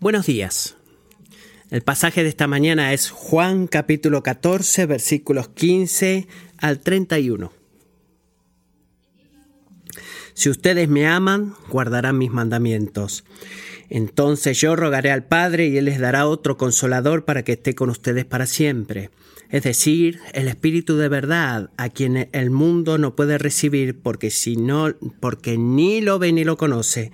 Buenos días. El pasaje de esta mañana es Juan capítulo 14 versículos 15 al 31. Si ustedes me aman, guardarán mis mandamientos. Entonces yo rogaré al Padre y Él les dará otro consolador para que esté con ustedes para siempre es decir, el Espíritu de verdad, a quien el mundo no puede recibir porque si no, porque ni lo ve ni lo conoce,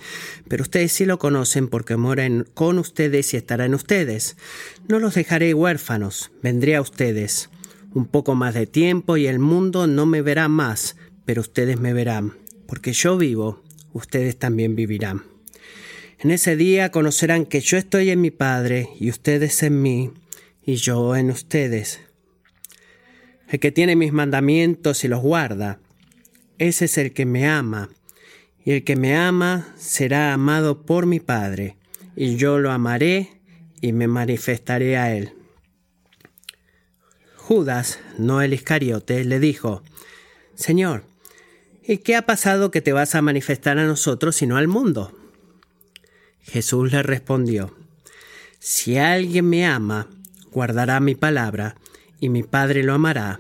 pero ustedes sí lo conocen porque mora con ustedes y estará en ustedes. No los dejaré huérfanos, vendré a ustedes. Un poco más de tiempo y el mundo no me verá más, pero ustedes me verán, porque yo vivo, ustedes también vivirán. En ese día conocerán que yo estoy en mi Padre y ustedes en mí y yo en ustedes el que tiene mis mandamientos y los guarda, ese es el que me ama, y el que me ama será amado por mi Padre, y yo lo amaré y me manifestaré a él. Judas, no el Iscariote, le dijo, Señor, ¿y qué ha pasado que te vas a manifestar a nosotros y no al mundo? Jesús le respondió, Si alguien me ama, guardará mi palabra, y mi Padre lo amará,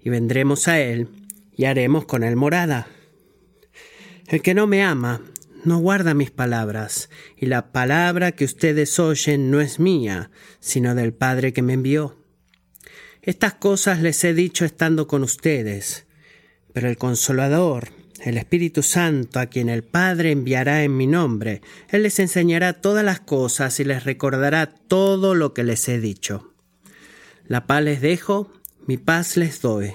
y vendremos a él, y haremos con él morada. El que no me ama, no guarda mis palabras, y la palabra que ustedes oyen no es mía, sino del Padre que me envió. Estas cosas les he dicho estando con ustedes, pero el consolador, el Espíritu Santo, a quien el Padre enviará en mi nombre, Él les enseñará todas las cosas y les recordará todo lo que les he dicho. La paz les dejo, mi paz les doy.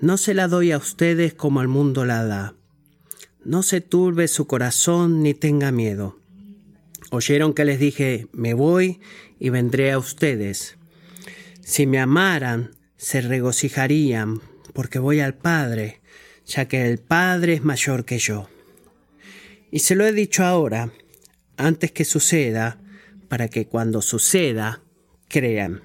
No se la doy a ustedes como al mundo la da. No se turbe su corazón ni tenga miedo. Oyeron que les dije, me voy y vendré a ustedes. Si me amaran, se regocijarían, porque voy al Padre, ya que el Padre es mayor que yo. Y se lo he dicho ahora, antes que suceda, para que cuando suceda, crean.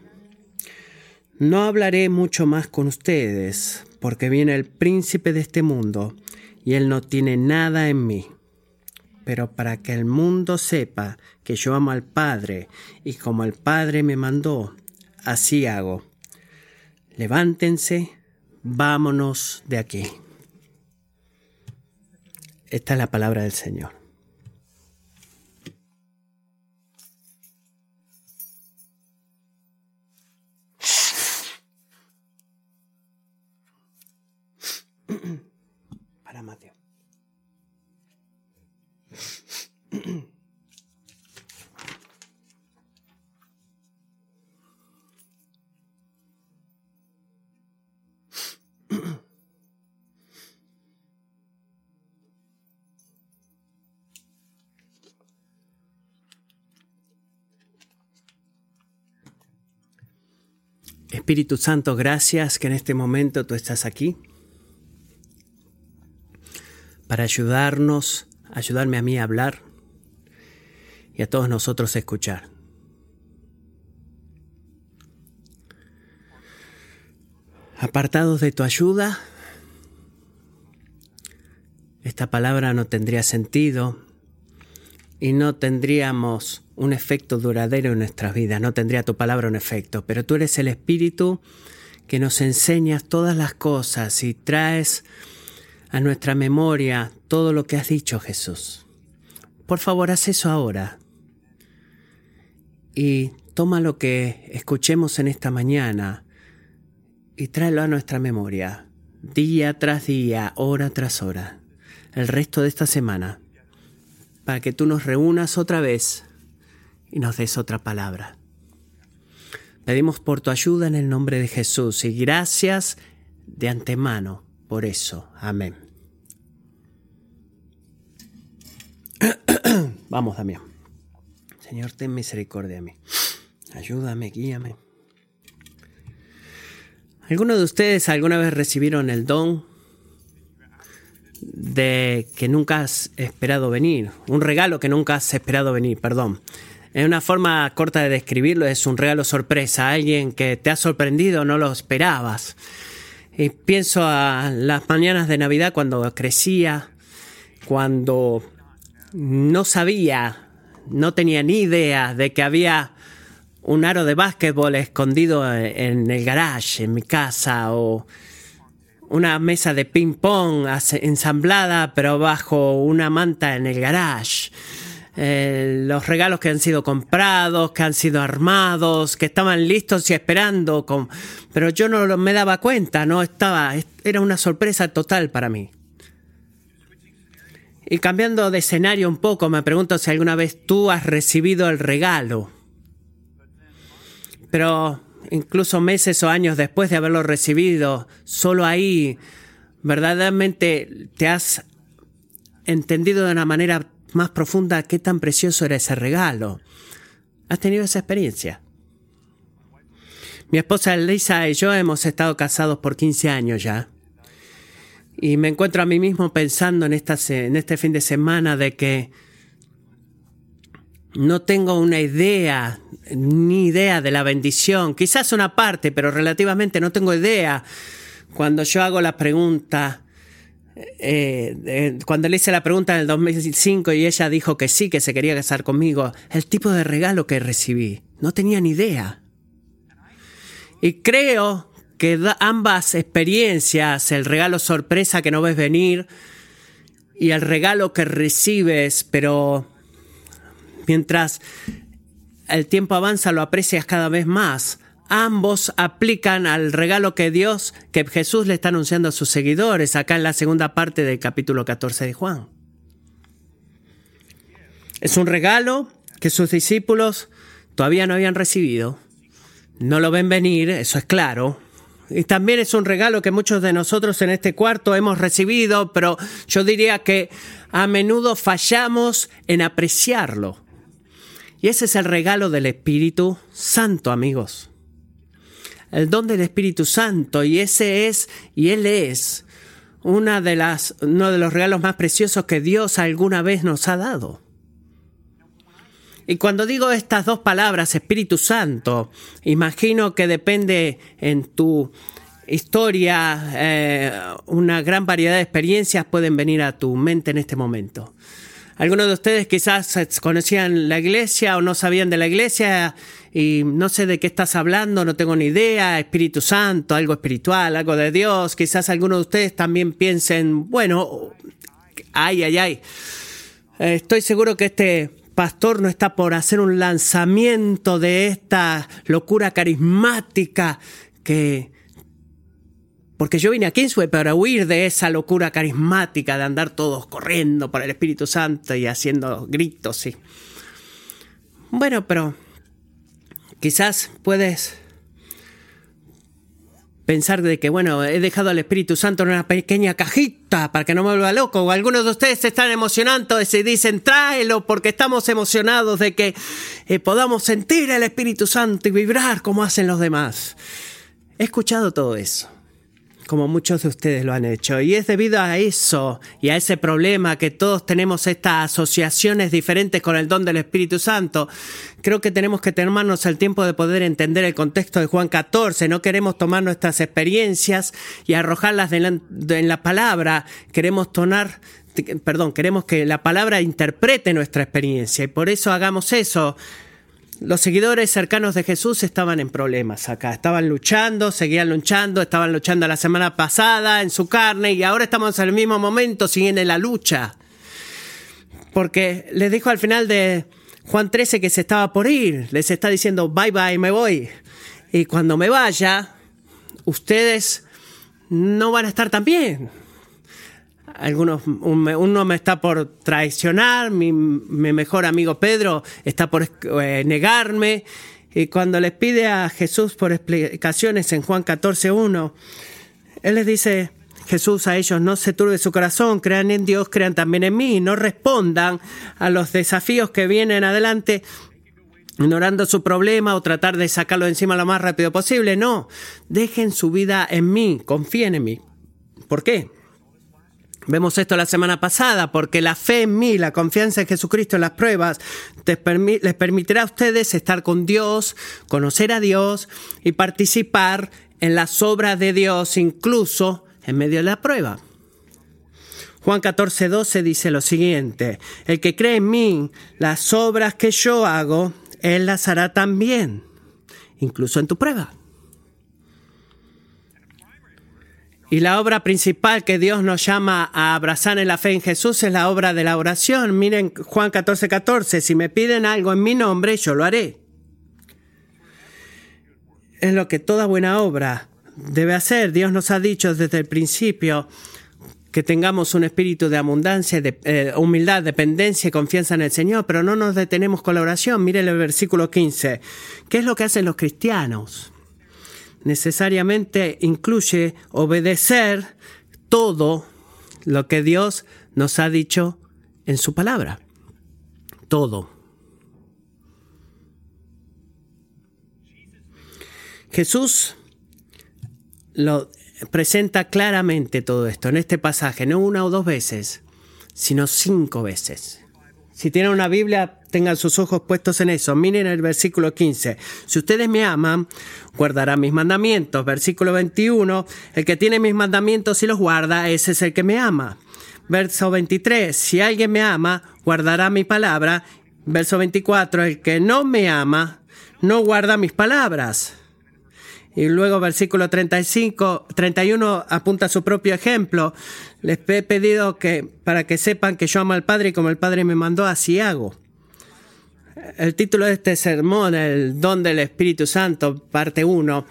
No hablaré mucho más con ustedes, porque viene el príncipe de este mundo, y él no tiene nada en mí. Pero para que el mundo sepa que yo amo al Padre, y como el Padre me mandó, así hago. Levántense, vámonos de aquí. Esta es la palabra del Señor. Para Mateo. Espíritu Santo, gracias que en este momento tú estás aquí para ayudarnos, ayudarme a mí a hablar y a todos nosotros a escuchar. Apartados de tu ayuda, esta palabra no tendría sentido y no tendríamos un efecto duradero en nuestras vidas, no tendría tu palabra un efecto, pero tú eres el Espíritu que nos enseñas todas las cosas y traes a nuestra memoria todo lo que has dicho, Jesús. Por favor, haz eso ahora. Y toma lo que escuchemos en esta mañana y tráelo a nuestra memoria, día tras día, hora tras hora, el resto de esta semana, para que tú nos reúnas otra vez y nos des otra palabra. Pedimos por tu ayuda en el nombre de Jesús y gracias de antemano por eso. Amén. Vamos, Damián. Señor, ten misericordia de mí. Ayúdame, guíame. ¿Alguno de ustedes alguna vez recibieron el don de que nunca has esperado venir? Un regalo que nunca has esperado venir, perdón. En una forma corta de describirlo, es un regalo sorpresa, alguien que te ha sorprendido, no lo esperabas. Y pienso a las mañanas de Navidad cuando crecía, cuando no sabía no tenía ni idea de que había un aro de básquetbol escondido en el garage, en mi casa, o una mesa de ping pong ensamblada pero bajo una manta en el garage. Eh, los regalos que han sido comprados, que han sido armados, que estaban listos y esperando, con... pero yo no me daba cuenta, no estaba, era una sorpresa total para mí. Y cambiando de escenario un poco, me pregunto si alguna vez tú has recibido el regalo. Pero incluso meses o años después de haberlo recibido, solo ahí verdaderamente te has entendido de una manera más profunda qué tan precioso era ese regalo. ¿Has tenido esa experiencia? Mi esposa Elisa y yo hemos estado casados por 15 años ya. Y me encuentro a mí mismo pensando en, esta, en este fin de semana de que no tengo una idea, ni idea de la bendición, quizás una parte, pero relativamente no tengo idea. Cuando yo hago la pregunta, eh, cuando le hice la pregunta en el 2005 y ella dijo que sí, que se quería casar conmigo, el tipo de regalo que recibí, no tenía ni idea. Y creo que ambas experiencias, el regalo sorpresa que no ves venir y el regalo que recibes, pero mientras el tiempo avanza lo aprecias cada vez más. Ambos aplican al regalo que Dios, que Jesús le está anunciando a sus seguidores, acá en la segunda parte del capítulo 14 de Juan. Es un regalo que sus discípulos todavía no habían recibido. No lo ven venir, eso es claro. Y también es un regalo que muchos de nosotros en este cuarto hemos recibido, pero yo diría que a menudo fallamos en apreciarlo. Y ese es el regalo del Espíritu Santo, amigos. El don del Espíritu Santo, y ese es, y Él es, una de las, uno de los regalos más preciosos que Dios alguna vez nos ha dado. Y cuando digo estas dos palabras, Espíritu Santo, imagino que depende en tu historia, eh, una gran variedad de experiencias pueden venir a tu mente en este momento. Algunos de ustedes quizás conocían la iglesia o no sabían de la iglesia y no sé de qué estás hablando, no tengo ni idea, Espíritu Santo, algo espiritual, algo de Dios. Quizás algunos de ustedes también piensen, bueno, ay, ay, ay. Estoy seguro que este pastor no está por hacer un lanzamiento de esta locura carismática que porque yo vine a Kingsway para huir de esa locura carismática de andar todos corriendo por el Espíritu Santo y haciendo gritos, sí. Bueno, pero quizás puedes pensar de que, bueno, he dejado al Espíritu Santo en una pequeña cajita para que no me vuelva loco. Algunos de ustedes se están emocionando y se dicen, tráelo porque estamos emocionados de que eh, podamos sentir el Espíritu Santo y vibrar como hacen los demás. He escuchado todo eso como muchos de ustedes lo han hecho. Y es debido a eso y a ese problema que todos tenemos estas asociaciones diferentes con el don del Espíritu Santo. Creo que tenemos que tomarnos el tiempo de poder entender el contexto de Juan 14. No queremos tomar nuestras experiencias y arrojarlas en la, palabra. Queremos tomar perdón, queremos que la palabra interprete nuestra experiencia y por eso hagamos eso los seguidores cercanos de Jesús estaban en problemas acá, estaban luchando, seguían luchando, estaban luchando la semana pasada en su carne y ahora estamos en el mismo momento, siguen en la lucha. Porque les dijo al final de Juan 13 que se estaba por ir, les está diciendo bye bye, me voy. Y cuando me vaya, ustedes no van a estar tan bien algunos, uno me está por traicionar, mi, mejor amigo Pedro está por eh, negarme. Y cuando les pide a Jesús por explicaciones en Juan 14.1, Él les dice, Jesús a ellos, no se turbe su corazón, crean en Dios, crean también en mí, no respondan a los desafíos que vienen adelante ignorando su problema o tratar de sacarlo encima lo más rápido posible. No, dejen su vida en mí, confíen en mí. ¿Por qué? Vemos esto la semana pasada, porque la fe en mí, la confianza en Jesucristo en las pruebas, les permitirá a ustedes estar con Dios, conocer a Dios y participar en las obras de Dios, incluso en medio de la prueba. Juan 14, 12 dice lo siguiente, el que cree en mí, las obras que yo hago, él las hará también, incluso en tu prueba. Y la obra principal que Dios nos llama a abrazar en la fe en Jesús es la obra de la oración. Miren Juan 14, 14, si me piden algo en mi nombre, yo lo haré. Es lo que toda buena obra debe hacer. Dios nos ha dicho desde el principio que tengamos un espíritu de abundancia, de eh, humildad, dependencia y confianza en el Señor, pero no nos detenemos con la oración. Miren el versículo 15. ¿Qué es lo que hacen los cristianos? Necesariamente incluye obedecer todo lo que Dios nos ha dicho en su palabra. Todo. Jesús lo presenta claramente todo esto en este pasaje, no una o dos veces, sino cinco veces. Si tienen una Biblia, tengan sus ojos puestos en eso. Miren el versículo 15. Si ustedes me aman, guardarán mis mandamientos. Versículo 21. El que tiene mis mandamientos y los guarda, ese es el que me ama. Verso 23. Si alguien me ama, guardará mi palabra. Verso 24. El que no me ama, no guarda mis palabras. Y luego versículo 35, 31 apunta a su propio ejemplo. Les he pedido que para que sepan que yo amo al Padre y como el Padre me mandó, así hago. El título de este sermón, el don del Espíritu Santo, parte 1,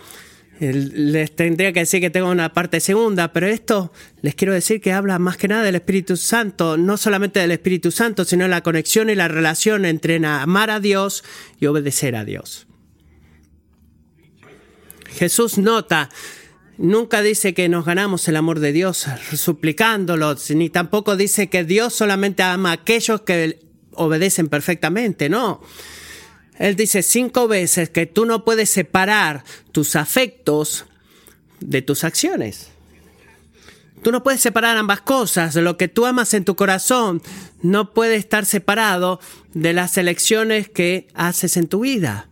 les tendría que decir que tengo una parte segunda, pero esto les quiero decir que habla más que nada del Espíritu Santo, no solamente del Espíritu Santo, sino la conexión y la relación entre amar a Dios y obedecer a Dios. Jesús nota, nunca dice que nos ganamos el amor de Dios suplicándolo, ni tampoco dice que Dios solamente ama a aquellos que obedecen perfectamente, no. Él dice cinco veces que tú no puedes separar tus afectos de tus acciones. Tú no puedes separar ambas cosas. Lo que tú amas en tu corazón no puede estar separado de las elecciones que haces en tu vida.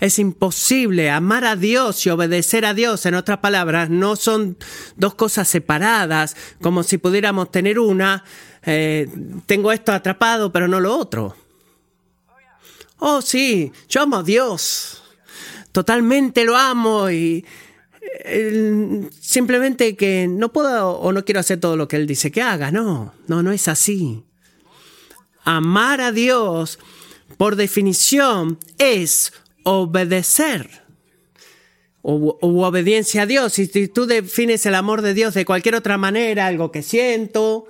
Es imposible amar a Dios y obedecer a Dios. En otras palabras, no son dos cosas separadas, como si pudiéramos tener una, eh, tengo esto atrapado, pero no lo otro. Oh, sí, yo amo a Dios. Totalmente lo amo y eh, simplemente que no puedo o no quiero hacer todo lo que Él dice que haga. No, no, no es así. Amar a Dios, por definición, es obedecer o, obediencia a Dios. Si tú defines el amor de Dios de cualquier otra manera, algo que siento,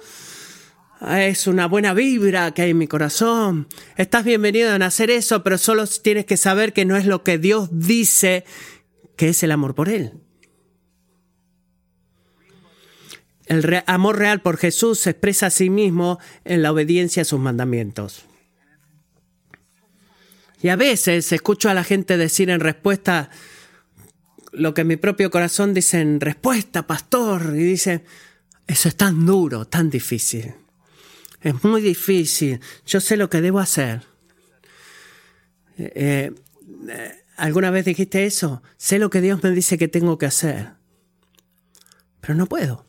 es una buena vibra que hay en mi corazón. Estás bienvenido a hacer eso, pero solo tienes que saber que no es lo que Dios dice que es el amor por Él. El amor real por Jesús se expresa a sí mismo en la obediencia a sus mandamientos. Y a veces escucho a la gente decir en respuesta lo que mi propio corazón dice en respuesta, pastor, y dice, eso es tan duro, tan difícil. Es muy difícil. Yo sé lo que debo hacer. Eh, eh, ¿Alguna vez dijiste eso? Sé lo que Dios me dice que tengo que hacer. Pero no puedo.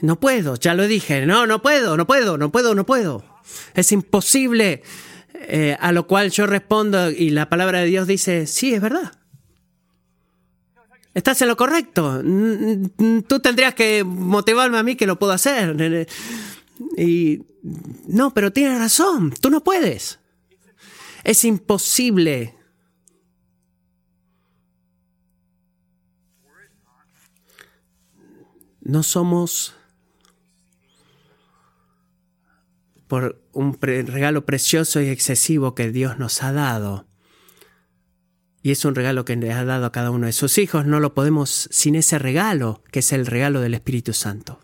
No puedo, ya lo dije. No, no puedo, no puedo, no puedo, no puedo. Es imposible. Eh, a lo cual yo respondo y la palabra de Dios dice, sí, es verdad. Estás en lo correcto. Tú tendrías que motivarme a mí que lo puedo hacer. Y no, pero tienes razón, tú no puedes. Es imposible. No somos por un regalo precioso y excesivo que Dios nos ha dado. Y es un regalo que le ha dado a cada uno de sus hijos. No lo podemos sin ese regalo, que es el regalo del Espíritu Santo.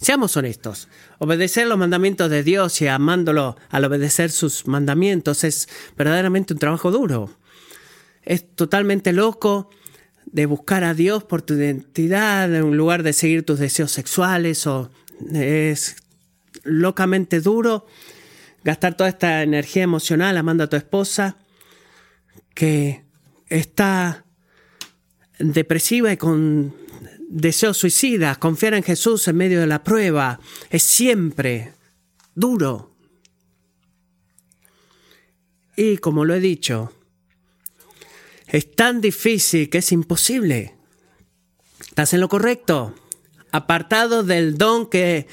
Seamos honestos. Obedecer los mandamientos de Dios y amándolo al obedecer sus mandamientos es verdaderamente un trabajo duro. Es totalmente loco de buscar a Dios por tu identidad en lugar de seguir tus deseos sexuales o es locamente duro, gastar toda esta energía emocional amando a tu esposa, que está depresiva y con deseos suicidas. Confiar en Jesús en medio de la prueba es siempre duro. Y como lo he dicho, es tan difícil que es imposible. ¿Estás en lo correcto? Apartado del don que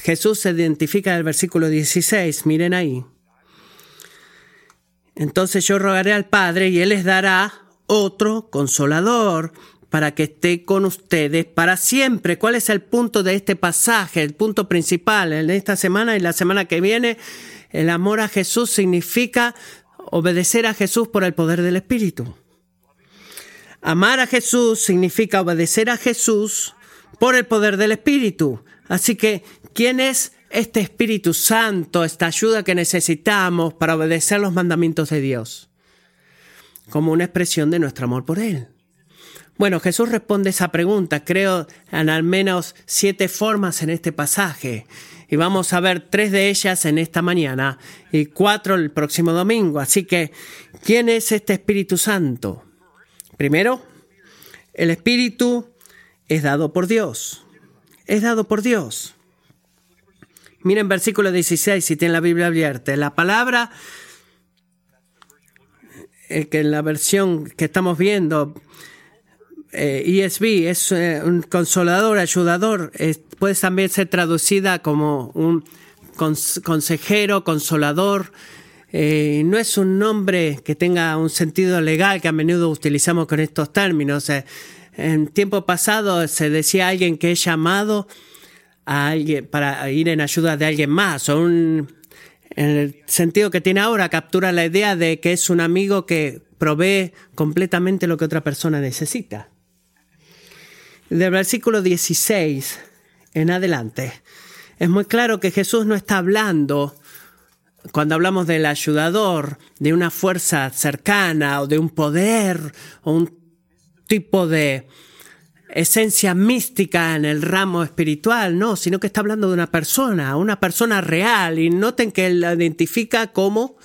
Jesús se identifica en el versículo 16, miren ahí. Entonces yo rogaré al Padre y Él les dará otro consolador para que esté con ustedes para siempre. ¿Cuál es el punto de este pasaje? El punto principal en esta semana y la semana que viene. El amor a Jesús significa obedecer a Jesús por el poder del Espíritu. Amar a Jesús significa obedecer a Jesús por el poder del Espíritu. Así que, ¿quién es este Espíritu Santo, esta ayuda que necesitamos para obedecer los mandamientos de Dios? Como una expresión de nuestro amor por Él. Bueno, Jesús responde esa pregunta, creo, en al menos siete formas en este pasaje. Y vamos a ver tres de ellas en esta mañana y cuatro el próximo domingo. Así que, ¿quién es este Espíritu Santo? Primero, el Espíritu es dado por Dios. Es dado por Dios. Miren versículo 16, si tienen la Biblia abierta. La palabra, eh, que en la versión que estamos viendo, ESV eh, e es eh, un consolador, ayudador, puede también ser traducida como un consejero, consolador. Eh, no es un nombre que tenga un sentido legal que a menudo utilizamos con estos términos. En tiempo pasado se decía alguien que es llamado a alguien para ir en ayuda de alguien más o un, en el sentido que tiene ahora captura la idea de que es un amigo que provee completamente lo que otra persona necesita. Del versículo 16 en adelante, es muy claro que Jesús no está hablando, cuando hablamos del ayudador, de una fuerza cercana o de un poder o un tipo de esencia mística en el ramo espiritual, no, sino que está hablando de una persona, una persona real. Y noten que él la identifica como,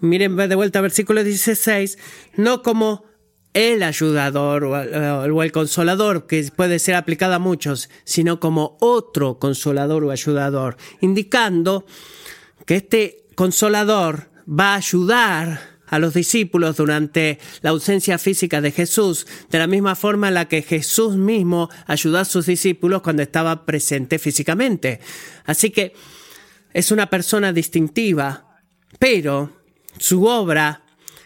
miren de vuelta versículo 16, no como el ayudador o el consolador, que puede ser aplicado a muchos, sino como otro consolador o ayudador, indicando que este consolador va a ayudar a los discípulos durante la ausencia física de Jesús, de la misma forma en la que Jesús mismo ayudó a sus discípulos cuando estaba presente físicamente. Así que es una persona distintiva, pero su obra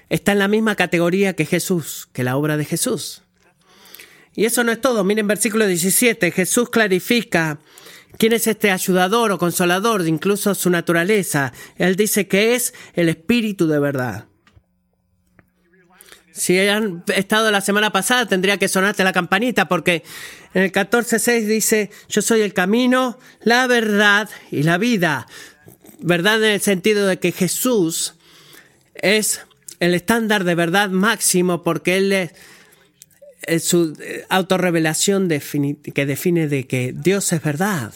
está en la misma categoría que Jesús, que la obra de Jesús. Y eso no es todo. Miren versículo 17, Jesús clarifica quién es este ayudador o consolador, incluso su naturaleza. Él dice que es el Espíritu de verdad. Si han estado la semana pasada, tendría que sonarte la campanita, porque en el 14.6 dice, yo soy el camino, la verdad y la vida. Verdad en el sentido de que Jesús es el estándar de verdad máximo porque Él es, su eh, autorrevelación que define de que Dios es verdad.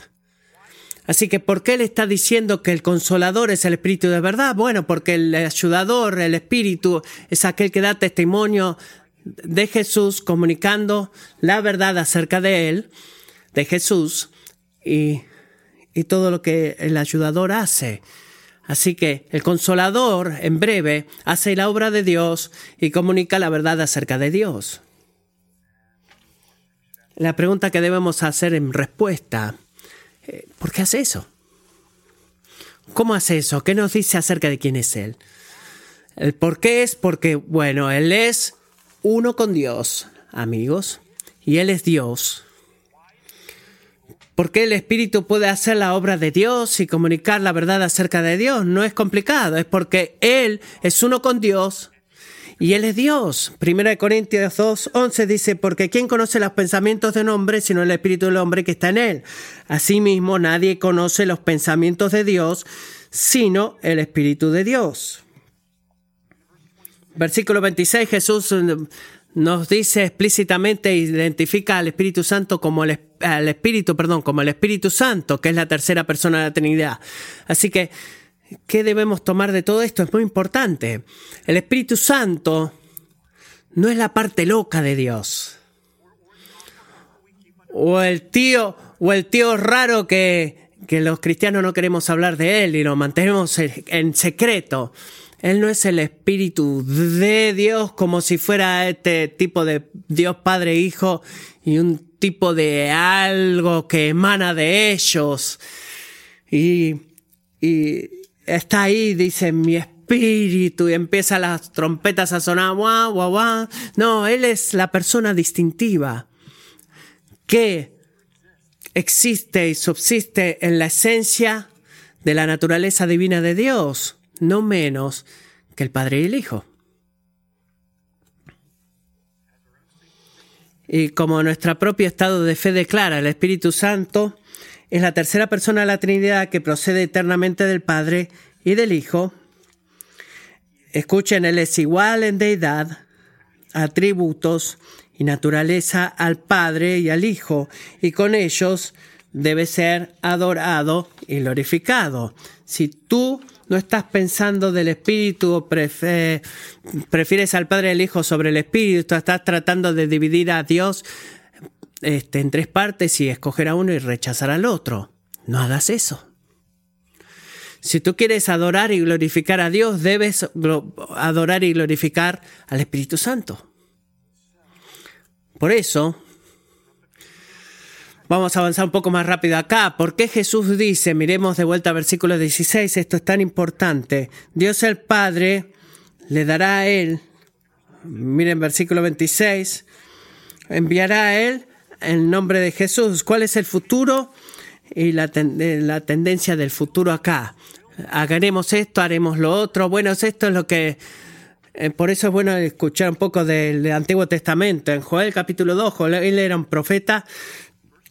Así que, ¿por qué Él está diciendo que el consolador es el Espíritu de verdad? Bueno, porque el ayudador, el Espíritu, es aquel que da testimonio de Jesús, comunicando la verdad acerca de Él, de Jesús, y, y todo lo que el ayudador hace. Así que el consolador, en breve, hace la obra de Dios y comunica la verdad acerca de Dios. La pregunta que debemos hacer en respuesta, ¿por qué hace eso? ¿Cómo hace eso? ¿Qué nos dice acerca de quién es Él? El por qué es porque, bueno, Él es uno con Dios, amigos, y Él es Dios. ¿Por qué el Espíritu puede hacer la obra de Dios y comunicar la verdad acerca de Dios? No es complicado, es porque Él es uno con Dios y Él es Dios. Primera de Corintios 2, 11 dice, porque ¿quién conoce los pensamientos de un hombre sino el Espíritu del hombre que está en Él? Asimismo, nadie conoce los pensamientos de Dios sino el Espíritu de Dios. Versículo 26, Jesús nos dice explícitamente, identifica al Espíritu Santo como el, Espíritu, perdón, como el Espíritu Santo, que es la tercera persona de la Trinidad. Así que, ¿qué debemos tomar de todo esto? Es muy importante. El Espíritu Santo no es la parte loca de Dios. o el tío, o el tío raro que, que los cristianos no queremos hablar de él y lo mantenemos en secreto. Él no es el Espíritu de Dios como si fuera este tipo de Dios Padre Hijo y un tipo de algo que emana de ellos. Y, y está ahí, dice mi espíritu, y empieza las trompetas a sonar, guau, guau, guau. No, Él es la persona distintiva que existe y subsiste en la esencia de la naturaleza divina de Dios no menos que el Padre y el Hijo. Y como nuestro propio estado de fe declara, el Espíritu Santo es la tercera persona de la Trinidad que procede eternamente del Padre y del Hijo. Escuchen, Él es igual en deidad, atributos y naturaleza al Padre y al Hijo, y con ellos debe ser adorado y glorificado. Si tú no estás pensando del Espíritu o prefieres al Padre y al Hijo sobre el Espíritu, estás tratando de dividir a Dios este, en tres partes y escoger a uno y rechazar al otro. No hagas eso. Si tú quieres adorar y glorificar a Dios, debes adorar y glorificar al Espíritu Santo. Por eso, Vamos a avanzar un poco más rápido acá. ¿Por qué Jesús dice, miremos de vuelta al versículo 16, esto es tan importante? Dios el Padre le dará a él, miren versículo 26, enviará a él el nombre de Jesús. ¿Cuál es el futuro? Y la, la tendencia del futuro acá. Haremos esto, haremos lo otro. Bueno, esto es lo que eh, por eso es bueno escuchar un poco del, Antiguo Testamento. En Joel capítulo 2, Joel era un profeta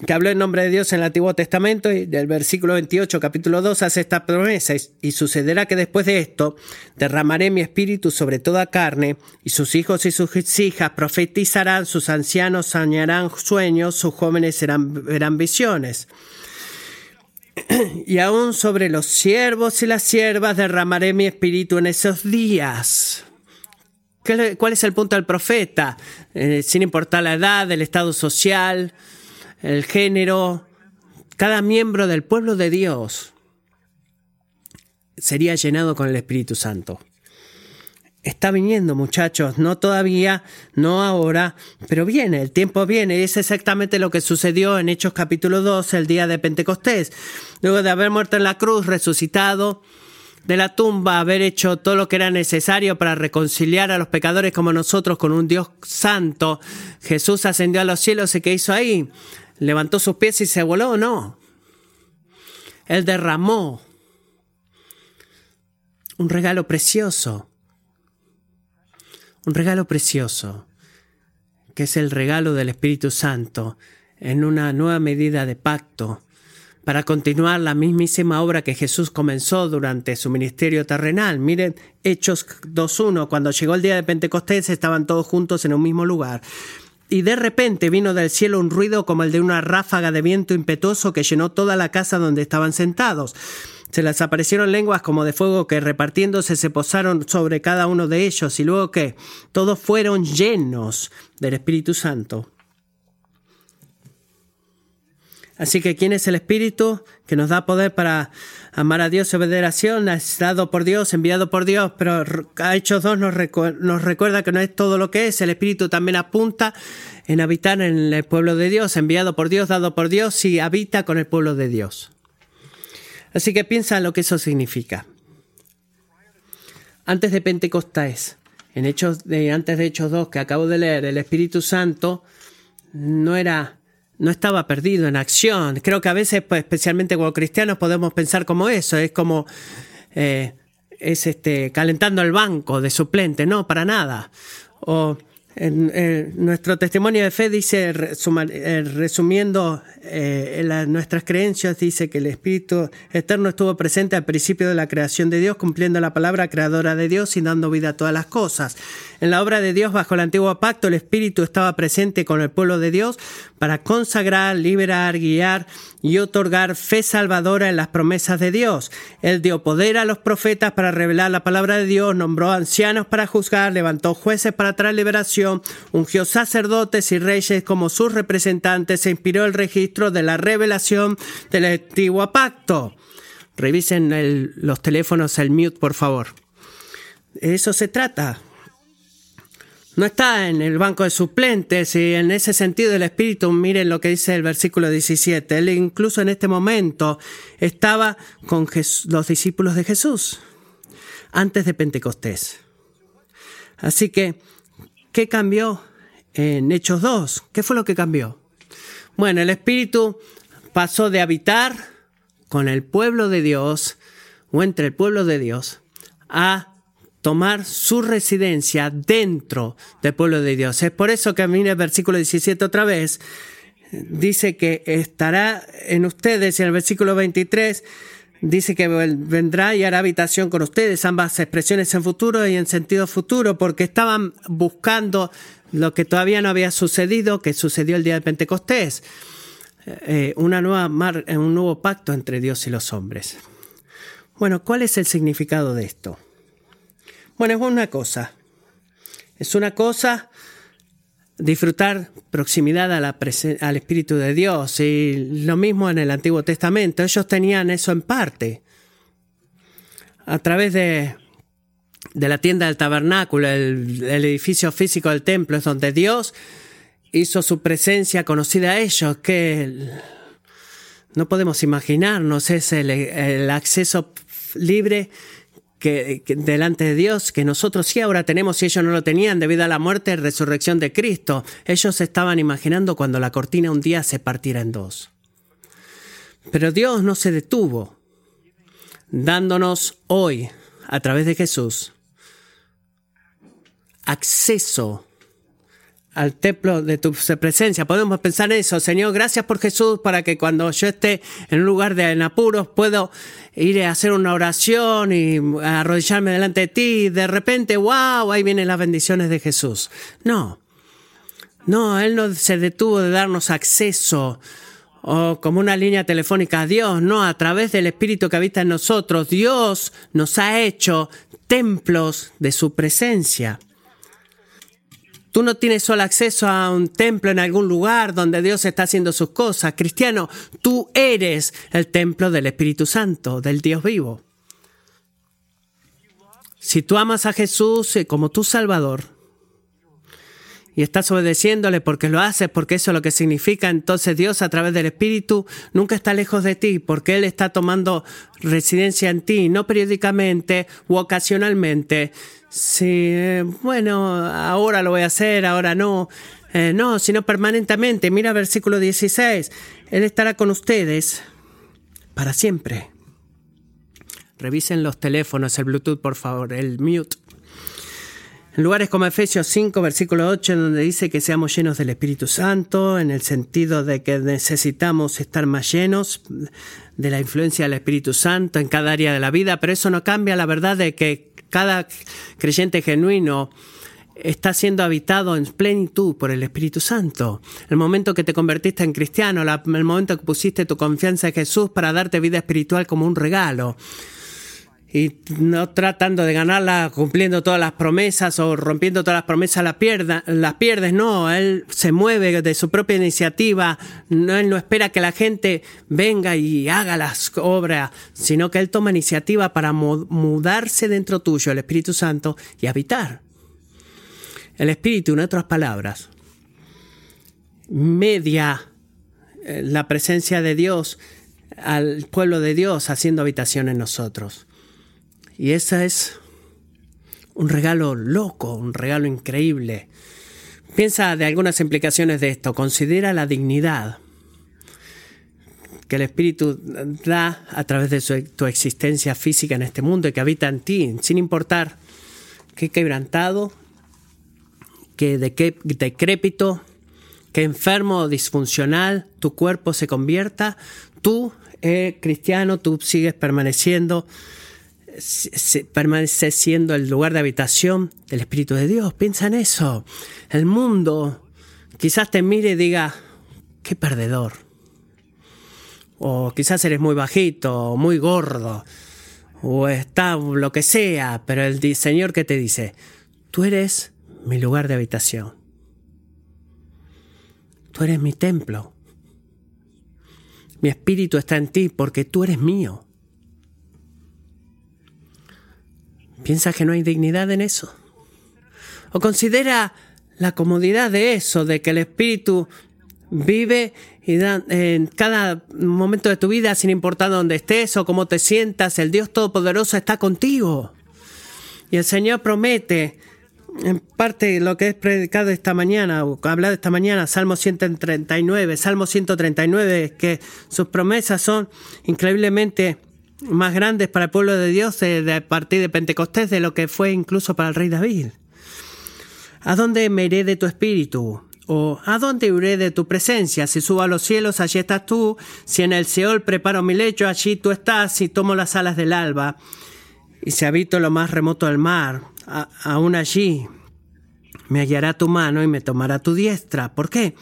que habló en nombre de Dios en el Antiguo Testamento y del versículo 28, capítulo 2, hace esta promesa, y sucederá que después de esto derramaré mi espíritu sobre toda carne, y sus hijos y sus hijas profetizarán, sus ancianos soñarán sueños, sus jóvenes serán, verán visiones. Y aún sobre los siervos y las siervas derramaré mi espíritu en esos días. ¿Cuál es el punto del profeta? Eh, sin importar la edad, el estado social, el género, cada miembro del pueblo de Dios sería llenado con el Espíritu Santo. Está viniendo, muchachos, no todavía, no ahora, pero viene, el tiempo viene, y es exactamente lo que sucedió en Hechos capítulo 2, el día de Pentecostés. Luego de haber muerto en la cruz, resucitado de la tumba, haber hecho todo lo que era necesario para reconciliar a los pecadores como nosotros con un Dios santo, Jesús ascendió a los cielos y ¿qué hizo ahí? Levantó sus pies y se voló, no. Él derramó un regalo precioso, un regalo precioso, que es el regalo del Espíritu Santo en una nueva medida de pacto para continuar la mismísima obra que Jesús comenzó durante su ministerio terrenal. Miren Hechos 2.1, cuando llegó el día de Pentecostés estaban todos juntos en un mismo lugar. Y de repente vino del cielo un ruido como el de una ráfaga de viento impetuoso que llenó toda la casa donde estaban sentados. Se les aparecieron lenguas como de fuego que repartiéndose se posaron sobre cada uno de ellos y luego que todos fueron llenos del Espíritu Santo. Así que, ¿quién es el Espíritu que nos da poder para amar a Dios y obedecer Es dado por Dios, enviado por Dios, pero a Hechos 2 nos, nos recuerda que no es todo lo que es. El Espíritu también apunta en habitar en el pueblo de Dios, enviado por Dios, dado por Dios y habita con el pueblo de Dios. Así que piensa en lo que eso significa. Antes de Pentecostés, en Hechos de, antes de Hechos 2 que acabo de leer, el Espíritu Santo no era no estaba perdido en acción. Creo que a veces, pues, especialmente como cristianos, podemos pensar como eso. Es como eh, es este calentando el banco de suplente. No, para nada. O en, nuestro testimonio de fe dice, eh, resumiendo eh, nuestras creencias, dice que el Espíritu Eterno estuvo presente al principio de la creación de Dios, cumpliendo la palabra creadora de Dios y dando vida a todas las cosas. En la obra de Dios bajo el antiguo pacto, el Espíritu estaba presente con el pueblo de Dios para consagrar, liberar, guiar y otorgar fe salvadora en las promesas de Dios. Él dio poder a los profetas para revelar la palabra de Dios, nombró ancianos para juzgar, levantó jueces para traer liberación ungió sacerdotes y reyes como sus representantes, e inspiró el registro de la revelación del antiguo pacto. Revisen los teléfonos, el mute, por favor. Eso se trata. No está en el banco de suplentes y en ese sentido el Espíritu, miren lo que dice el versículo 17, él incluso en este momento estaba con los discípulos de Jesús antes de Pentecostés. Así que, ¿qué cambió en Hechos 2? ¿Qué fue lo que cambió? Bueno, el Espíritu pasó de habitar con el pueblo de Dios o entre el pueblo de Dios a tomar su residencia dentro del pueblo de Dios. Es por eso que en el versículo 17 otra vez dice que estará en ustedes y en el versículo 23 dice que vendrá y hará habitación con ustedes, ambas expresiones en futuro y en sentido futuro, porque estaban buscando lo que todavía no había sucedido, que sucedió el día de Pentecostés, eh, una nueva mar, un nuevo pacto entre Dios y los hombres. Bueno, ¿cuál es el significado de esto? Bueno, es una cosa. Es una cosa disfrutar proximidad al Espíritu de Dios y lo mismo en el Antiguo Testamento. Ellos tenían eso en parte. A través de, de la tienda del tabernáculo, el, edificio físico del templo, es donde Dios hizo su presencia conocida a ellos, que no podemos imaginarnos, es el acceso libre delante de Dios, que nosotros sí ahora tenemos y ellos no lo tenían debido a la muerte y resurrección de Cristo. Ellos estaban imaginando cuando la cortina un día se partiera en dos. Pero Dios no se detuvo, dándonos hoy, a través de Jesús, acceso al templo de tu presencia. Podemos pensar en eso. Señor, gracias por Jesús para que cuando yo esté en un lugar de en apuros puedo ir a hacer una oración y arrodillarme delante de ti y de repente, wow, ahí vienen las bendiciones de Jesús. No, no, Él no se detuvo de darnos acceso o como una línea telefónica a Dios, no, a través del Espíritu que habita en nosotros, Dios nos ha hecho templos de su presencia. Tú no tienes solo acceso a un templo en algún lugar donde Dios está haciendo sus cosas. Cristiano, tú eres el templo del Espíritu Santo, del Dios vivo. Si tú amas a Jesús como tu Salvador y estás obedeciéndole porque lo haces, porque eso es lo que significa, entonces Dios a través del Espíritu nunca está lejos de ti, porque Él está tomando residencia en ti, no periódicamente u ocasionalmente, Sí, bueno, ahora lo voy a hacer, ahora no. Eh, no, sino permanentemente. Mira versículo 16. Él estará con ustedes para siempre. Revisen los teléfonos, el Bluetooth, por favor, el mute. En lugares como Efesios 5, versículo 8, donde dice que seamos llenos del Espíritu Santo, en el sentido de que necesitamos estar más llenos de la influencia del Espíritu Santo en cada área de la vida, pero eso no cambia la verdad de que cada creyente genuino está siendo habitado en plenitud por el Espíritu Santo. El momento que te convertiste en cristiano, el momento que pusiste tu confianza en Jesús para darte vida espiritual como un regalo y no tratando de ganarla cumpliendo todas las promesas o rompiendo todas las promesas la pierda, las pierdes, no, él se mueve de su propia iniciativa, no, él no espera que la gente venga y haga las obras, sino que él toma iniciativa para mudarse dentro tuyo, el Espíritu Santo, y habitar. El Espíritu, en otras palabras, media eh, la presencia de Dios al pueblo de Dios haciendo habitación en nosotros. Y esa es un regalo loco, un regalo increíble. Piensa de algunas implicaciones de esto. Considera la dignidad que el Espíritu da a través de tu existencia física en este mundo y que habita en ti, sin importar qué quebrantado, qué decrépito, qué enfermo o disfuncional tu cuerpo se convierta, tú, eh, cristiano, tú sigues permaneciendo permanece siendo el lugar de habitación del Espíritu de Dios. Piensa en eso. El mundo quizás te mire y diga, qué perdedor. O quizás eres muy bajito, o muy gordo, o está lo que sea, pero el Señor que te dice, tú eres mi lugar de habitación. Tú eres mi templo. Mi espíritu está en ti porque tú eres mío. ¿Piensas que no hay dignidad en eso? ¿O considera la comodidad de eso, de que el espíritu vive y en cada momento de tu vida, sin importar dónde estés o cómo te sientas, el Dios Todopoderoso está contigo? Y el Señor promete en parte lo que es predicado esta mañana, o hablado esta mañana, Salmo 139, Salmo 139, que sus promesas son increíblemente más grandes para el pueblo de Dios de, a partir de Pentecostés de lo que fue incluso para el rey David. ¿A dónde me iré de tu espíritu? ¿O a dónde iré de tu presencia? Si subo a los cielos, allí estás tú. Si en el Seol preparo mi lecho, allí tú estás. Si tomo las alas del alba y si habito lo más remoto del mar, aún allí me hallará tu mano y me tomará tu diestra. ¿Por qué?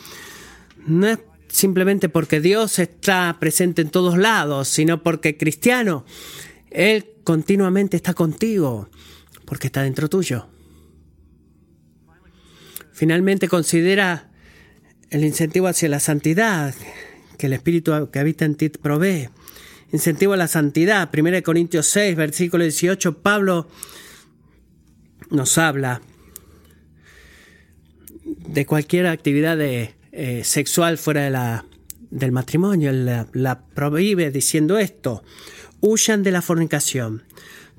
No es simplemente porque Dios está presente en todos lados, sino porque cristiano, Él continuamente está contigo, porque está dentro tuyo. Finalmente considera el incentivo hacia la santidad que el Espíritu que habita en ti provee. Incentivo a la santidad. 1 Corintios 6, versículo 18, Pablo nos habla de cualquier actividad de, eh, sexual fuera de la, del matrimonio. La, prohíbe diciendo esto. Huyan de la fornicación.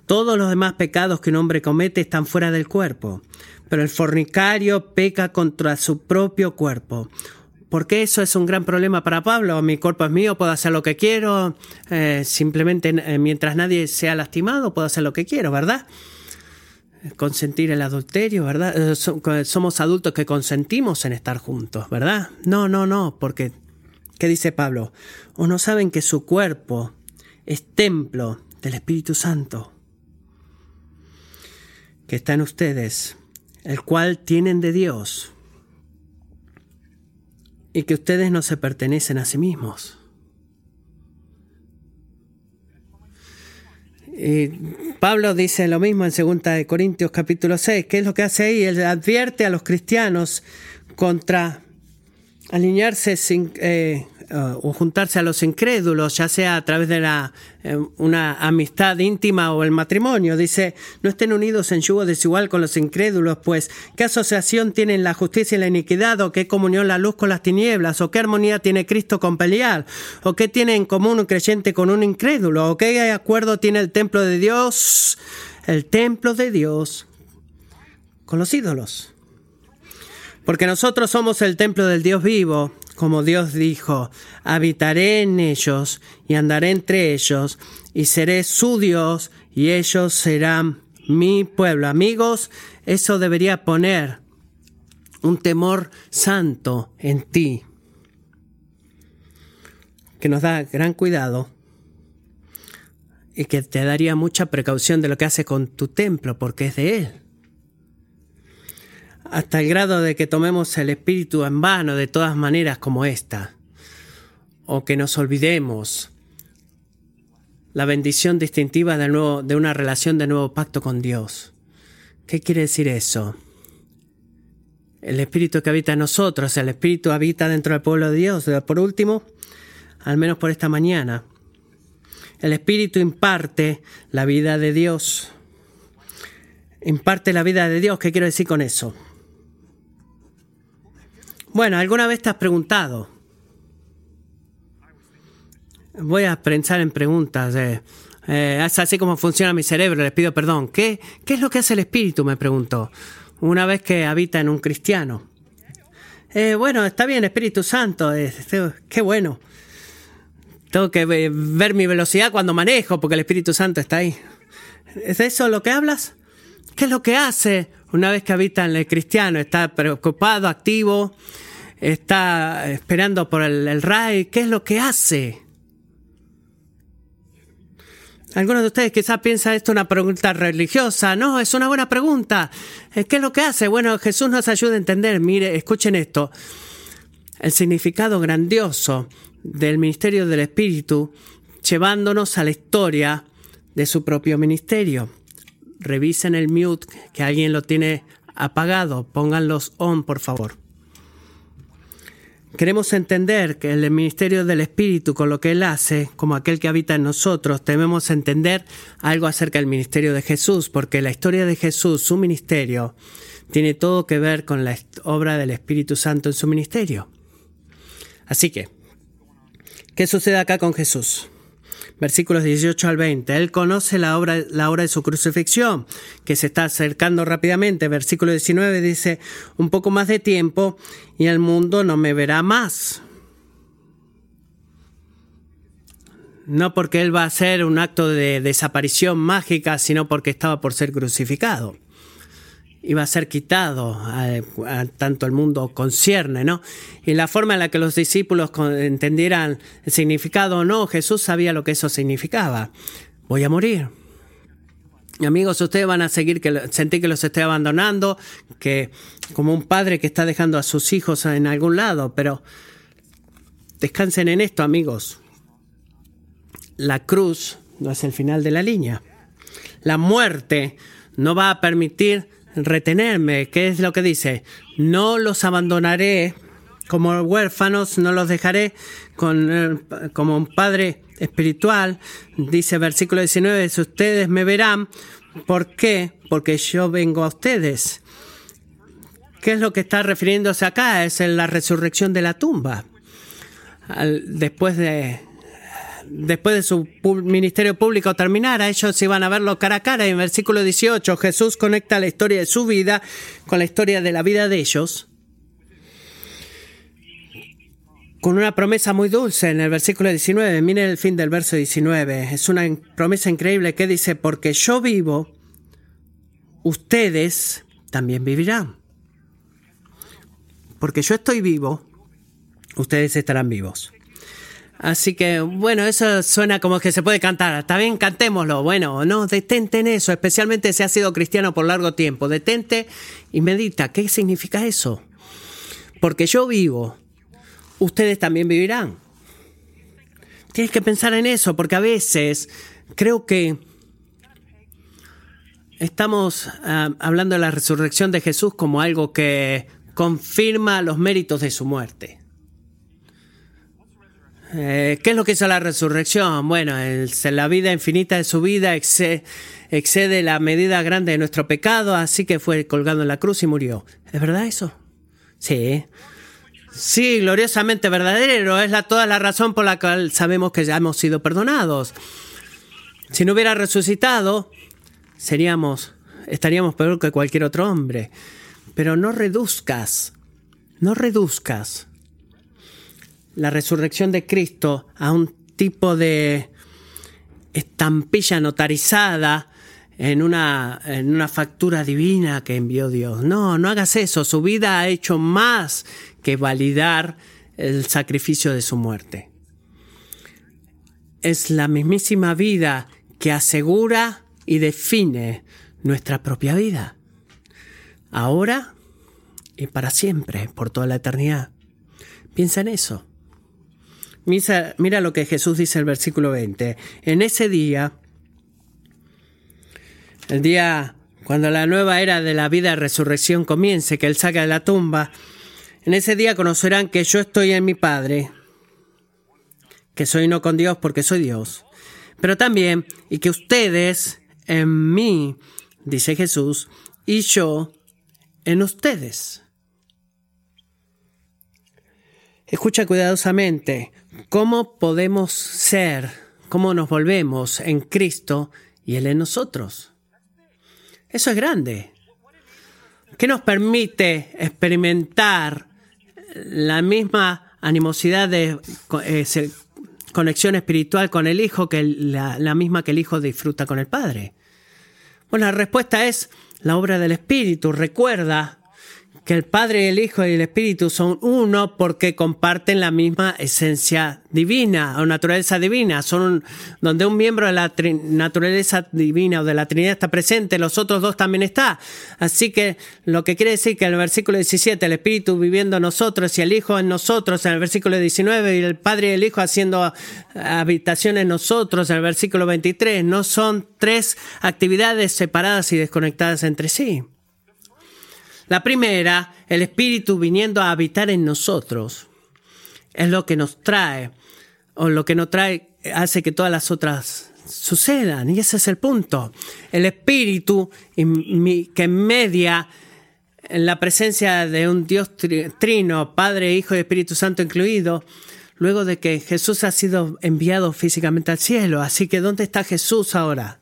Todos los demás pecados que un hombre comete están fuera del cuerpo, pero el fornicario peca contra su propio cuerpo. Porque eso es un gran problema para Pablo. Mi cuerpo es mío, puedo hacer lo que quiero. Eh, simplemente eh, mientras nadie sea lastimado, puedo hacer lo que quiero, ¿verdad? Consentir el adulterio, ¿verdad? Eh, somos adultos que consentimos en estar juntos, ¿verdad? No, no, no, porque, ¿qué dice Pablo? ¿O no saben que su cuerpo es templo del Espíritu Santo? Que está en ustedes, el cual tienen de Dios, y que ustedes no se pertenecen a sí mismos. Pablo dice lo mismo en 2 Corintios capítulo 6. ¿Qué es lo que hace ahí? Él advierte a los cristianos contra alinearse sin, eh, o juntarse a los incrédulos, ya sea a través de eh, una amistad íntima o el matrimonio. Dice, no estén unidos en yugo desigual con los incrédulos, pues ¿qué asociación tienen la justicia y la iniquidad? ¿O qué comunión la luz con las tinieblas? ¿O qué armonía tiene Cristo con pelear? ¿O qué tiene en común un creyente con un incrédulo? ¿O qué acuerdo tiene el templo de Dios? El templo de Dios con los ídolos. Porque nosotros somos el templo del Dios vivo como Dios dijo, habitaré en ellos y andaré entre ellos y seré su Dios y ellos serán mi pueblo. Amigos, eso debería poner un temor santo en ti, que nos da gran cuidado y que te daría mucha precaución de lo que hace con tu templo, porque es de Él hasta el grado de que tomemos el espíritu en vano de todas maneras como esta, o que nos olvidemos la bendición distintiva de, nuevo, de una relación de nuevo pacto con Dios. ¿Qué quiere decir eso? El espíritu que habita en nosotros, el espíritu habita dentro del pueblo de Dios. Por último, al menos por esta mañana, el espíritu imparte la vida de Dios. Imparte la vida de Dios. ¿Qué quiero decir con eso? Bueno, ¿alguna vez te has preguntado? Voy a pensar en preguntas. Eh, es así como funciona mi cerebro, les pido perdón. ¿Qué, ¿Qué es lo que hace el espíritu? Me preguntó. Una vez que habita en un cristiano. Eh, bueno, está bien, Espíritu Santo. Eh, qué bueno. Tengo que ver mi velocidad cuando manejo porque el Espíritu Santo está ahí. ¿Es de eso lo que hablas? ¿Qué es lo que hace una vez que habita en el cristiano? Está preocupado, activo, está esperando por el, el. ¿Qué es lo que hace? Algunos de ustedes quizás piensan esto es una pregunta religiosa. No, es una buena pregunta. Eh, ¿Qué es lo que hace? Bueno, Jesús nos ayuda a entender. Mire, escuchen esto. El significado grandioso del ministerio del Espíritu, llevándonos a la historia de su propio ministerio revisen el mute, que alguien lo tiene apagado. Pónganlos on, por favor. Queremos entender que el ministerio del Espíritu, con lo que Él hace, como aquel que habita en nosotros, debemos entender algo acerca del ministerio de Jesús, porque la historia de Jesús, su ministerio, tiene todo que ver con la obra del Espíritu Santo en su ministerio. Así que, ¿qué sucede acá con Jesús? Versículos 18 al 20. Él conoce la, obra, la hora de su crucifixión, que se está acercando rápidamente. Versículo 19 dice, un poco más de tiempo y el mundo no me verá más. No porque Él va a hacer un acto de desaparición mágica, sino porque estaba por ser crucificado iba a ser quitado, a, tanto el mundo concierne, ¿no? Y la forma en la que los discípulos entendieran el significado o no, Jesús sabía lo que eso significaba. Voy a morir. Y amigos, ustedes van a seguir que sentir que los estoy abandonando, que como un padre que está dejando a sus hijos en algún lado, pero descansen en esto, amigos. La cruz no es el final de la línea. La muerte no va a permitir retenerme. ¿Qué es lo que dice? No los abandonaré como huérfanos, no los dejaré con, eh, como un padre espiritual. Dice versículo 19, ustedes me verán. ¿Por qué? Porque yo vengo a ustedes. ¿Qué es lo que está refiriéndose acá? Es en la resurrección de la tumba. después de después de su ministerio público terminara, ellos iban a verlo cara a cara. Y en versículo 18 Jesús conecta la historia de su vida con la historia de la vida de ellos. Con una promesa muy dulce en el versículo 19. Miren el fin del verso 19. Es una promesa increíble que dice, porque yo vivo, ustedes también vivirán. Porque yo estoy vivo, ustedes estarán vivos. Así que, bueno, eso suena como que se puede cantar. Está bien, cantémoslo. Bueno, no, detente en eso, especialmente si has sido cristiano por largo tiempo. Detente y medita. ¿Qué significa eso? Porque yo vivo, ustedes también vivirán. Tienes que pensar en eso, porque a veces creo que estamos ah, hablando de la resurrección de Jesús como algo que confirma los méritos de su muerte. Eh, ¿Qué es lo que hizo la resurrección? Bueno, la vida infinita de su vida excede, la medida grande de nuestro pecado, así que fue colgado en la cruz y murió. ¿Es verdad eso? Sí. Sí, gloriosamente verdadero. Es la, toda la razón por la cual sabemos que ya hemos sido perdonados. Si no hubiera resucitado, estaríamos peor que cualquier otro hombre. Pero no reduzcas, no reduzcas la resurrección de Cristo a un tipo de estampilla notarizada en una, en una factura divina que envió Dios. No, no hagas eso. Su vida ha hecho más que validar el sacrificio de su muerte. Es la mismísima vida que asegura y define nuestra propia vida. Ahora y para siempre, por toda la eternidad. Piensa en eso. Mira, lo que Jesús dice en el versículo 20. En ese día, el día cuando la nueva era de la vida resurrección comience, que Él saca de la tumba, en ese día conocerán que yo estoy en mi Padre, que soy no con Dios porque soy Dios, pero también, y que ustedes en mí, dice Jesús, y yo en ustedes. Escucha cuidadosamente, ¿Cómo podemos ser, cómo nos volvemos en Cristo y Él en nosotros? Eso es grande. ¿Qué nos permite experimentar la misma animosidad de eh, conexión espiritual con el Hijo que la, la misma que el Hijo disfruta con el Padre? Bueno, la respuesta es la obra del Espíritu. Recuerda que el Padre, el Hijo y el Espíritu son uno porque comparten la misma esencia divina o naturaleza divina. Son donde un miembro de la naturaleza divina o de la Trinidad está presente, los otros dos también está. Así que lo que quiere decir que en el versículo 17 el Espíritu viviendo en nosotros y el Hijo en nosotros, en el versículo 19 y el Padre y el Hijo haciendo habitación en nosotros, en el versículo 23, no son tres actividades separadas y desconectadas entre sí. La primera, el Espíritu viniendo a habitar en nosotros, es lo que nos trae, o lo que nos trae hace que todas las otras sucedan. Y ese es el punto. El Espíritu que media en la presencia de un Dios trino, Padre, Hijo y Espíritu Santo incluido, luego de que Jesús ha sido enviado físicamente al cielo. Así que ¿dónde está Jesús ahora?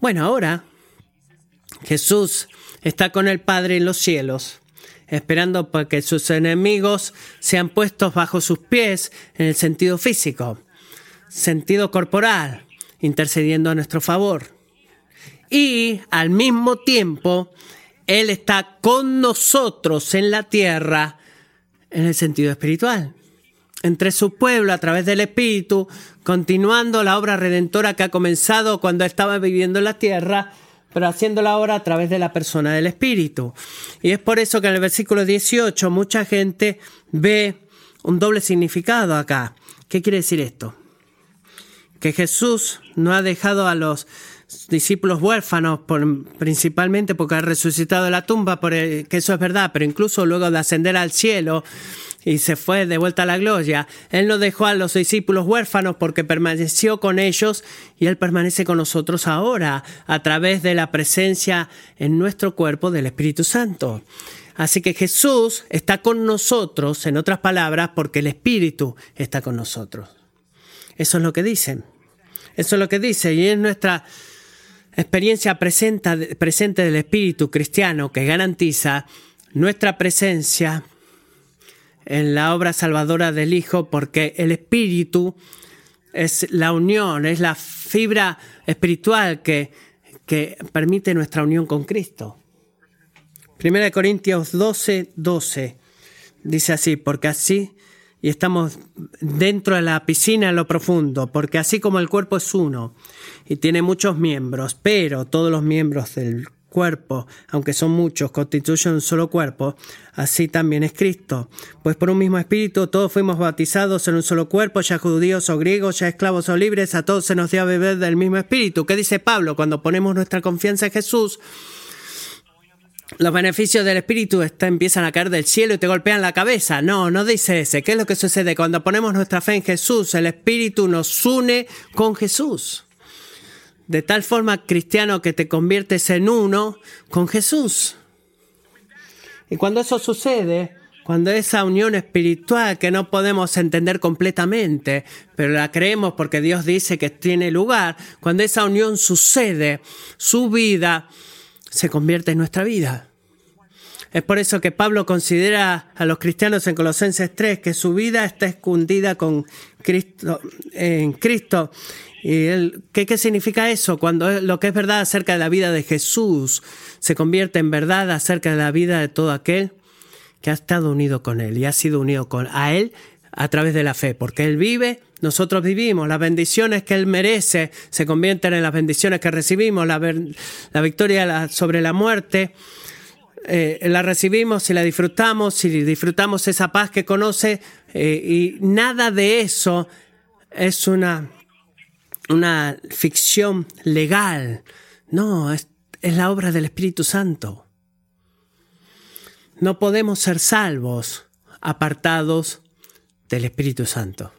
Bueno, ahora Jesús está con el Padre en los cielos, esperando para que sus enemigos sean puestos bajo sus pies en el sentido físico, sentido corporal, intercediendo a nuestro favor. Y al mismo tiempo, Él está con nosotros en la tierra en el sentido espiritual. Entre su pueblo a través del Espíritu, continuando la obra redentora que ha comenzado cuando estaba viviendo en la tierra, pero haciéndola ahora a través de la persona del Espíritu. Y es por eso que en el versículo 18 mucha gente ve un doble significado acá. ¿Qué quiere decir esto? Que Jesús no ha dejado a los discípulos huérfanos, principalmente porque ha resucitado de la tumba, por que eso es verdad, pero incluso luego de ascender al cielo y se fue de vuelta a la gloria, Él no dejó a los discípulos huérfanos porque permaneció con ellos y Él permanece con nosotros ahora a través de la presencia en nuestro cuerpo del Espíritu Santo. Así que Jesús está con nosotros, en otras palabras, porque el Espíritu está con nosotros. Eso es lo que dicen. Eso es lo que dice y es nuestra experiencia presente del espíritu cristiano que garantiza nuestra presencia en la obra salvadora del Hijo, porque el espíritu es la unión, es la fibra espiritual que, que permite nuestra unión con Cristo. Primera de Corintios 12, 12 dice así, porque así y estamos dentro de la piscina en lo profundo, porque así como el cuerpo es uno y tiene muchos miembros, pero todos los miembros del cuerpo, aunque son muchos, constituyen un solo cuerpo, así también es Cristo. Pues por un mismo espíritu todos fuimos bautizados en un solo cuerpo, ya judíos o griegos, ya esclavos o libres, a todos se nos dio a beber del mismo espíritu. ¿Qué dice Pablo? Cuando ponemos nuestra confianza en Jesús, los beneficios del Espíritu empiezan a caer del cielo y te golpean la cabeza. No, no dice ese. ¿Qué es lo que sucede? Cuando ponemos nuestra fe en Jesús, el Espíritu nos une con Jesús. De tal forma, cristiano, que te conviertes en uno con Jesús. Y cuando eso sucede, cuando esa unión espiritual que no podemos entender completamente, pero la creemos porque Dios dice que tiene lugar, cuando esa unión sucede, su vida se convierte en nuestra vida. Es por eso que Pablo considera a los cristianos en Colosenses 3 que su vida está escondida con Cristo, en Cristo. ¿Y ¿qué, ¿Qué significa eso? Cuando lo que es verdad acerca de la vida de Jesús se convierte en verdad acerca de la vida de todo aquel que ha estado unido con Él y ha sido unido con, a Él a través de la fe, porque Él vive, nosotros vivimos, las bendiciones que Él merece se convierten en las bendiciones que recibimos, la, la victoria sobre la muerte. Eh, la recibimos y la disfrutamos y disfrutamos esa paz que conoce eh, y nada de eso es una, una ficción legal. No, es, es la obra del Espíritu Santo. No podemos ser salvos apartados del Espíritu Santo.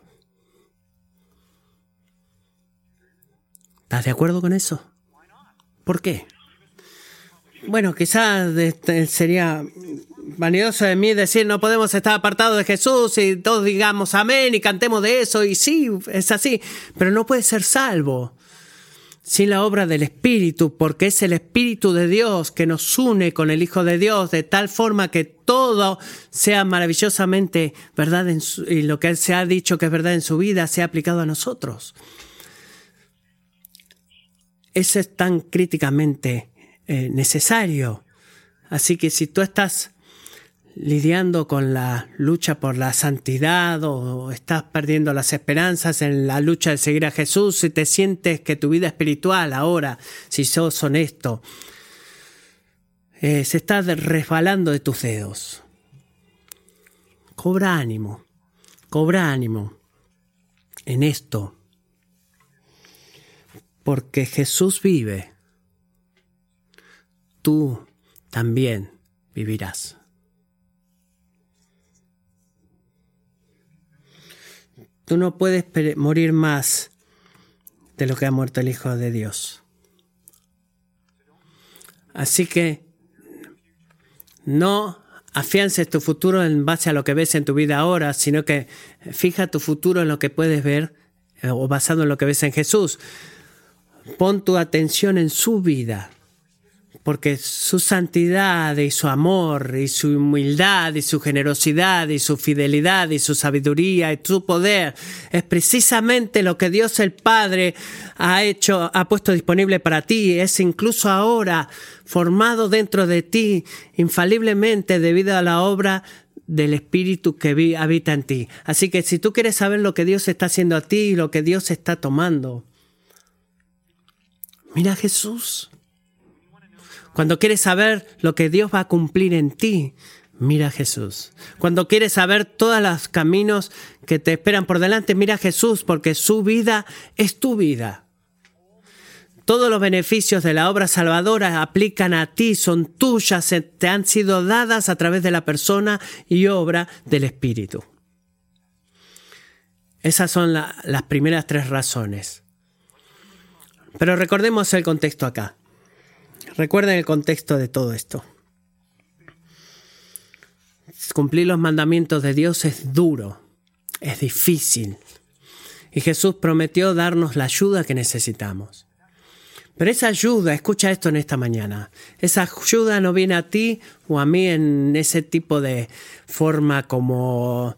¿Estás de acuerdo con eso? ¿Por qué? Bueno, quizás este, sería vanidoso de mí decir no podemos estar apartados de Jesús y todos digamos amén y cantemos de eso y sí, es así, pero no puede ser salvo sin la obra del Espíritu, porque es el Espíritu de Dios que nos une con el Hijo de Dios de tal forma que todo sea maravillosamente verdad y lo que Él se ha dicho que es verdad en su vida sea aplicado a nosotros. Eso es tan críticamente eh, necesario. Así que si tú estás lidiando con la lucha por la santidad o estás perdiendo las esperanzas en la lucha de seguir a Jesús, si te sientes que tu vida espiritual ahora, si sos honesto, eh, se está resbalando de tus dedos. Cobra ánimo, cobra ánimo en esto, porque Jesús vive tú también vivirás. Tú no puedes morir más de lo que ha muerto el Hijo de Dios. Así que no afiances tu futuro en base a lo que ves en tu vida ahora, sino que fija tu futuro en lo que puedes ver eh, o basado en lo que ves en Jesús. Pon tu atención en su vida porque su santidad y su amor y su humildad y su generosidad y su fidelidad y su sabiduría y su poder es precisamente lo que Dios el Padre ha hecho, ha puesto disponible para ti, es incluso ahora formado dentro de ti infaliblemente debido a la obra del Espíritu que habita en ti. Así que si tú quieres saber lo que Dios está haciendo a ti y lo que Dios está tomando, mira Jesús. Cuando quieres saber lo que Dios va a cumplir en ti, mira a Jesús. Cuando quieres saber todos los caminos que te esperan por delante, mira a Jesús, porque su vida es tu vida. Todos los beneficios de la obra salvadora aplican a ti, son tuyas, te han sido dadas a través de la persona y obra del Espíritu. Esas son las primeras tres razones. Pero recordemos el contexto acá. Recuerden el contexto de todo esto. Cumplir los mandamientos de Dios es duro, es difícil. Y Jesús prometió darnos la ayuda que necesitamos. Pero esa ayuda, escucha esto en esta mañana, esa ayuda no viene a ti o a mí en ese tipo de forma como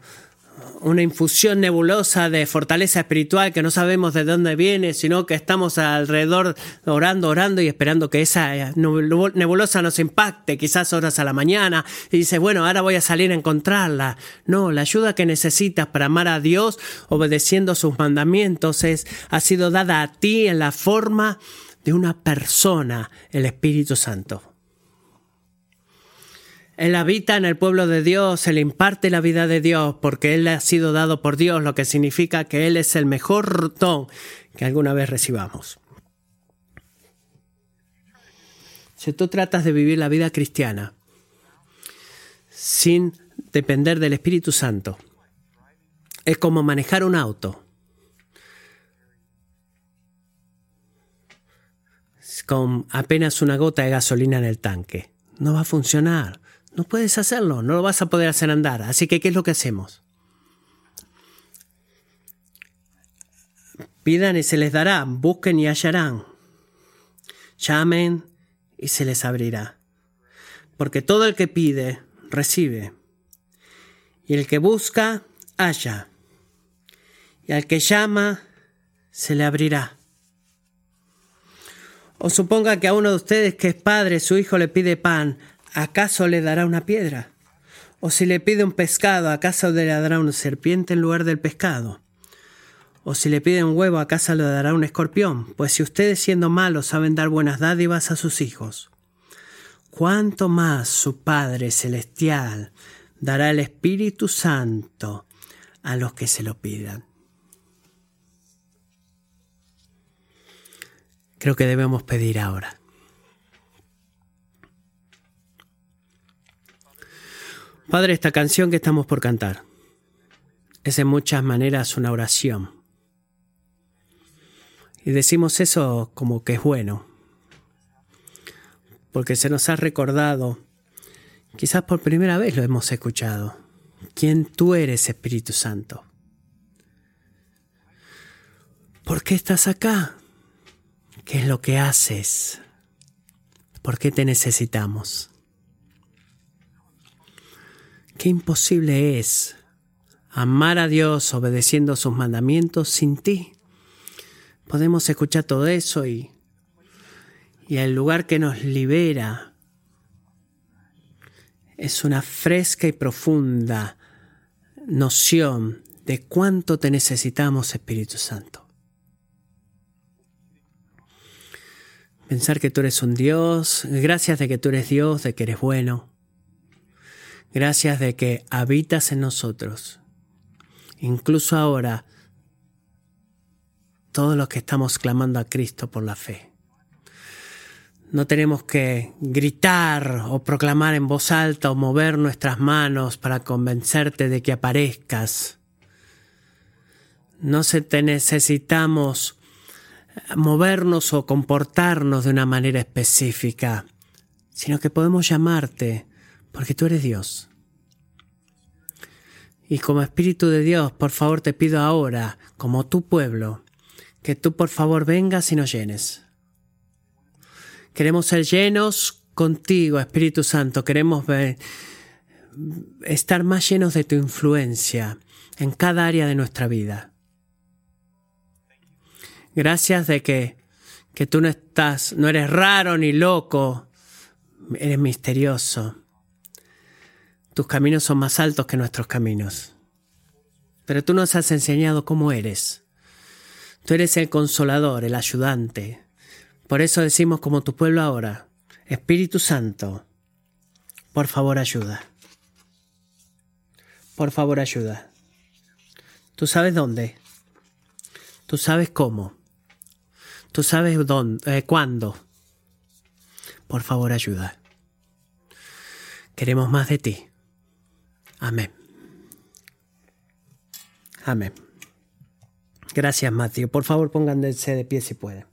una infusión nebulosa de fortaleza espiritual que no sabemos de dónde viene, sino que estamos alrededor orando, orando y esperando que esa eh, nebulosa nos impacte, quizás horas a la mañana, y dice, bueno, ahora voy a salir a encontrarla. No, la ayuda que necesitas para amar a Dios obedeciendo sus mandamientos es, ha sido dada a ti en la forma de una persona, el Espíritu Santo. Él habita en el pueblo de Dios, Él imparte la vida de Dios porque Él ha sido dado por Dios, lo que significa que Él es el mejor don que alguna vez recibamos. Si tú tratas de vivir la vida cristiana sin depender del Espíritu Santo, es como manejar un auto. con apenas una gota de gasolina en el tanque. No va a funcionar. No puedes hacerlo, no lo vas a poder hacer andar. Así que, ¿qué es lo que hacemos? Pidan y se les dará, busquen y hallarán. Llamen y se les abrirá. Porque todo el que pide, recibe. Y el que busca, halla. Y al que llama, se le abrirá. O suponga que a uno de ustedes que es padre, su hijo le pide pan, ¿acaso le dará una piedra? O si le pide un pescado, ¿acaso le dará una serpiente en lugar del pescado? O si le pide un huevo, ¿acaso le dará un escorpión? Pues si ustedes siendo malos saben dar buenas dádivas a sus hijos, ¿cuánto más su Padre Celestial dará el Espíritu Santo a los que se lo pidan? Creo que debemos pedir ahora. Padre, esta canción que estamos por cantar es en muchas maneras una oración. Y decimos eso como que es bueno, porque se nos ha recordado, quizás por primera vez lo hemos escuchado, quién tú eres, Espíritu Santo. ¿Por qué estás acá? ¿Qué es lo que haces? ¿Por qué te necesitamos? Qué imposible es amar a Dios obedeciendo sus mandamientos sin ti. Podemos escuchar todo eso y, y el lugar que nos libera es una fresca y profunda noción de cuánto te necesitamos, Espíritu Santo. Pensar que tú eres un Dios, gracias de que tú eres Dios, de que eres bueno Gracias de que habitas en nosotros. Incluso ahora, todos los que estamos clamando a Cristo por la fe. No tenemos que gritar o proclamar en voz alta o mover nuestras manos para convencerte de que aparezcas. No se te necesitamos movernos o comportarnos de una manera específica, sino que podemos llamarte porque tú eres Dios. Y como Espíritu de Dios, por favor te pido ahora, como tu pueblo, que tú por favor vengas y nos llenes. Queremos ser llenos contigo, Espíritu Santo. Queremos estar más llenos de tu influencia en cada área de nuestra vida. Gracias de que, que tú no estás, no eres raro ni loco, eres misterioso. Tus caminos son más altos que nuestros caminos. Pero tú nos has enseñado cómo eres. Tú eres el consolador, el ayudante, por eso decimos como tu pueblo ahora, Espíritu Santo, por favor ayuda. Por favor ayuda. Tú sabes dónde. Tú sabes cómo. Tú sabes dónde, eh, cuándo. Por favor ayuda. Queremos más de ti. Amén. Amén. Gracias, Matthew. Por favor, pónganse de pie si pueden.